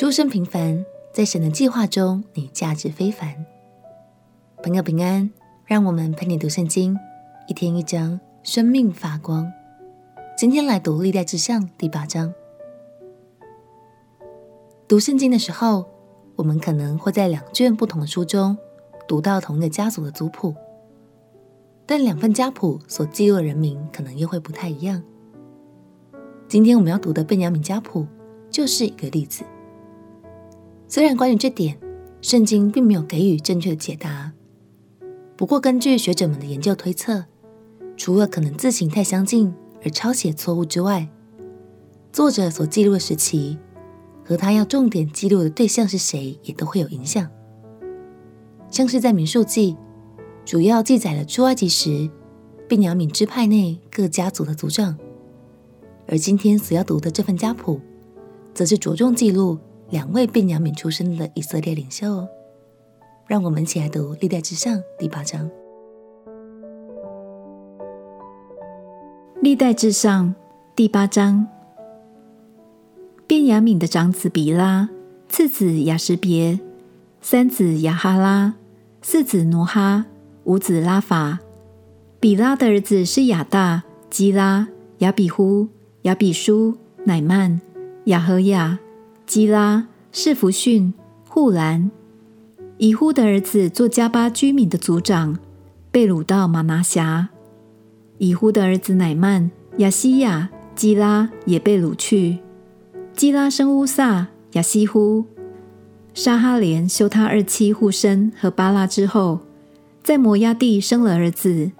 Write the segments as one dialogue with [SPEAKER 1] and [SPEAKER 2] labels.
[SPEAKER 1] 出身平凡，在神的计划中，你价值非凡。朋友平安，让我们陪你读圣经，一天一章，生命发光。今天来读历代志上第八章。读圣经的时候，我们可能会在两卷不同的书中读到同一个家族的族谱，但两份家谱所记录的人名可能又会不太一样。今天我们要读的贝雅悯家谱就是一个例子。虽然关于这点，圣经并没有给予正确的解答，不过根据学者们的研究推测，除了可能字形太相近而抄写错误之外，作者所记录的时期和他要重点记录的对象是谁，也都会有影响。像是在民数记，主要记载了出埃及时便雅敏支派内各家族的族长，而今天所要读的这份家谱，则是着重记录。两位便雅悯出身的以色列领袖，让我们一起来读《历代之上》第八章。
[SPEAKER 2] 《历代志上》第八章，便雅悯的长子比拉，次子亚实别，三子雅哈拉，四子挪哈，五子拉法。比拉的儿子是亚大、基拉、亚比呼、亚比舒、乃曼、亚何亚。基拉、示弗逊、护兰，以呼的儿子做迦巴居民的族长，被掳到玛拿辖。以呼的儿子乃曼、亚西亚、基拉也被掳去。基拉生乌撒、亚希呼。沙哈莲休他二妻护身和巴拉之后，在摩押地生了儿子。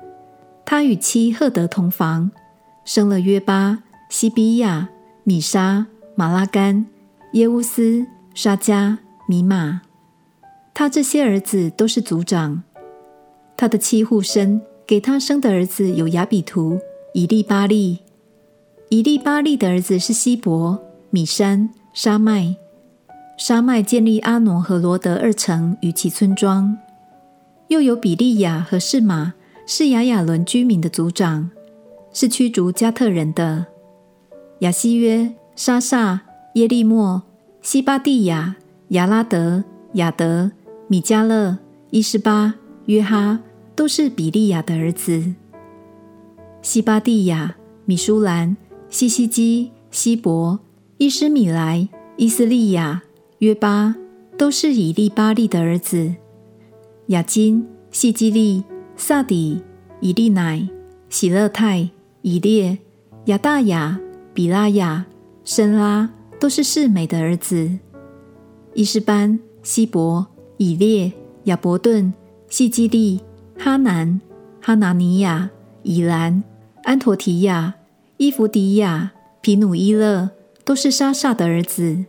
[SPEAKER 2] 他与妻赫德同房，生了约巴、西比亚、米沙、马拉干。耶乌斯、沙迦、米玛，他这些儿子都是族长。他的妻户生给他生的儿子有亚比图、以利巴利。以利巴利的儿子是希伯、米山、沙麦。沙麦建立阿挪和罗德二城与其村庄。又有比利亚和示马，是亚雅仑居民的族长，是驱逐加特人的。亚西约、沙萨。耶利莫、西巴蒂亚、亚拉德、亚德、米迦勒、伊斯巴、约哈，都是比利亚的儿子。西巴蒂亚、米舒兰、西西基、西伯、伊斯米莱、伊斯利亚、约巴，都是以利巴利的儿子。亚金、西基利、撒底、以利乃、喜勒泰、以列、亚大雅、比拉雅、申拉。都是示美的儿子：伊施班、希伯、以列、亚伯顿、细基利、哈南、哈拿尼亚、以兰、安陀提亚、伊弗迪亚、皮努伊勒，都是沙煞的儿子；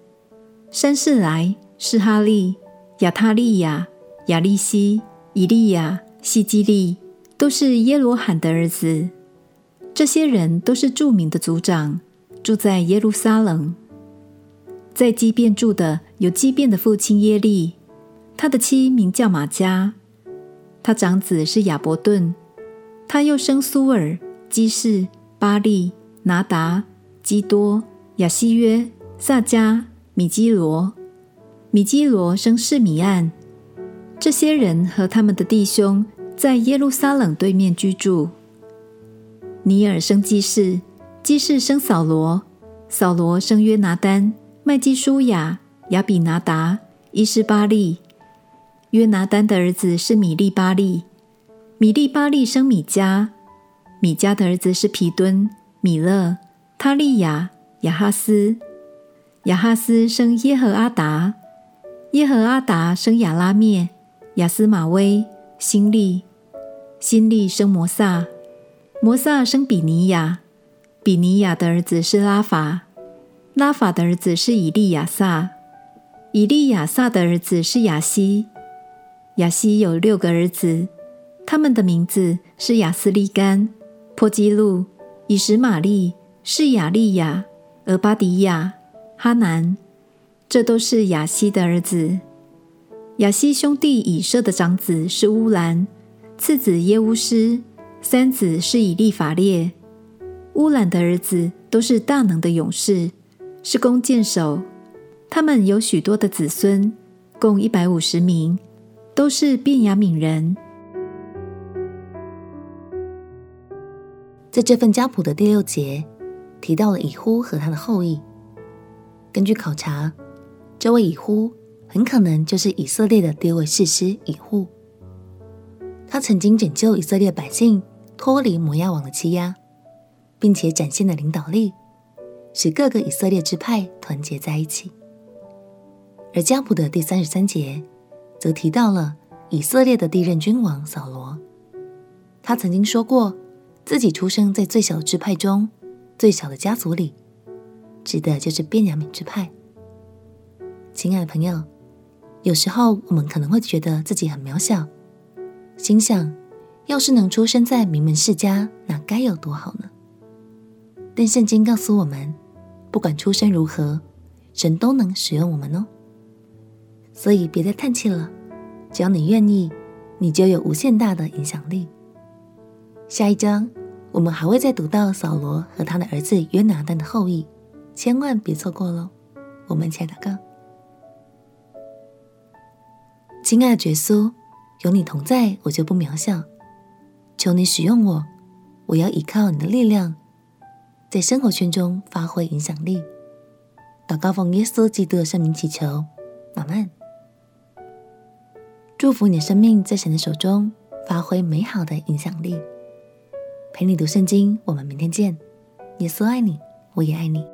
[SPEAKER 2] 珊示来、示哈利、亚塔利雅、亚利西、以利亚、西基利，都是耶罗罕的儿子。这些人都是著名的族长，住在耶路撒冷。在基遍住的有基遍的父亲耶利，他的妻名叫玛迦，他长子是亚伯顿，他又生苏尔、基士、巴利、拿达、基多、亚希约、撒迦、米基罗，米基罗生示米暗。这些人和他们的弟兄在耶路撒冷对面居住。尼尔生基士，基士生扫罗，扫罗生约拿单。麦基舒雅、亚比拿达、伊斯巴利。约拿丹的儿子是米利巴利，米利巴利生米迦，米迦的儿子是皮敦、米勒、他利亚、亚哈斯。亚哈斯生耶和阿达，耶和阿达生亚拉篾、亚斯马威、辛利。辛利生摩撒，摩撒生比尼亚，比尼亚的儿子是拉法。拉法的儿子是以利亚撒，以利亚撒的儿子是亚希。亚希有六个儿子，他们的名字是亚斯利干、破基路、以实玛利、是亚利亚、俄巴迪亚、哈南，这都是亚希的儿子。亚希兄弟以色的长子是乌兰，次子耶乌斯，三子是以利法列。乌兰的儿子都是大能的勇士。是弓箭手，他们有许多的子孙，共一百五十名，都是便雅悯人。
[SPEAKER 1] 在这份家谱的第六节提到了以呼和他的后裔。根据考察，这位以呼很可能就是以色列的第一位士师以户。他曾经拯救以色列百姓脱离摩押王的欺压，并且展现了领导力，使各个以色列支派团结在一起。而家谱的第三十三节则提到了以色列的第一任君王扫罗，他曾经说过自己出生在最小的支派中，最小的家族里，指的就是便雅悯支派。亲爱的朋友，有时候我们可能会觉得自己很渺小，心想要是能出生在名门世家，那该有多好呢？但圣经告诉我们，不管出身如何，神都能使用我们哦。所以别再叹气了，只要你愿意，你就有无限大的影响力。下一章我们还会再读到扫罗和他的儿子约拿单的后裔，千万别错过喽！我们一起来祷告。亲爱的耶稣，有你同在，我就不渺小。求你使用我，我要依靠你的力量，在生活圈中发挥影响力。祷告奉耶稣基督的圣名祈求，阿门。祝福你的生命在神的手中发挥美好的影响力。陪你读圣经，我们明天见。耶稣爱你，我也爱你。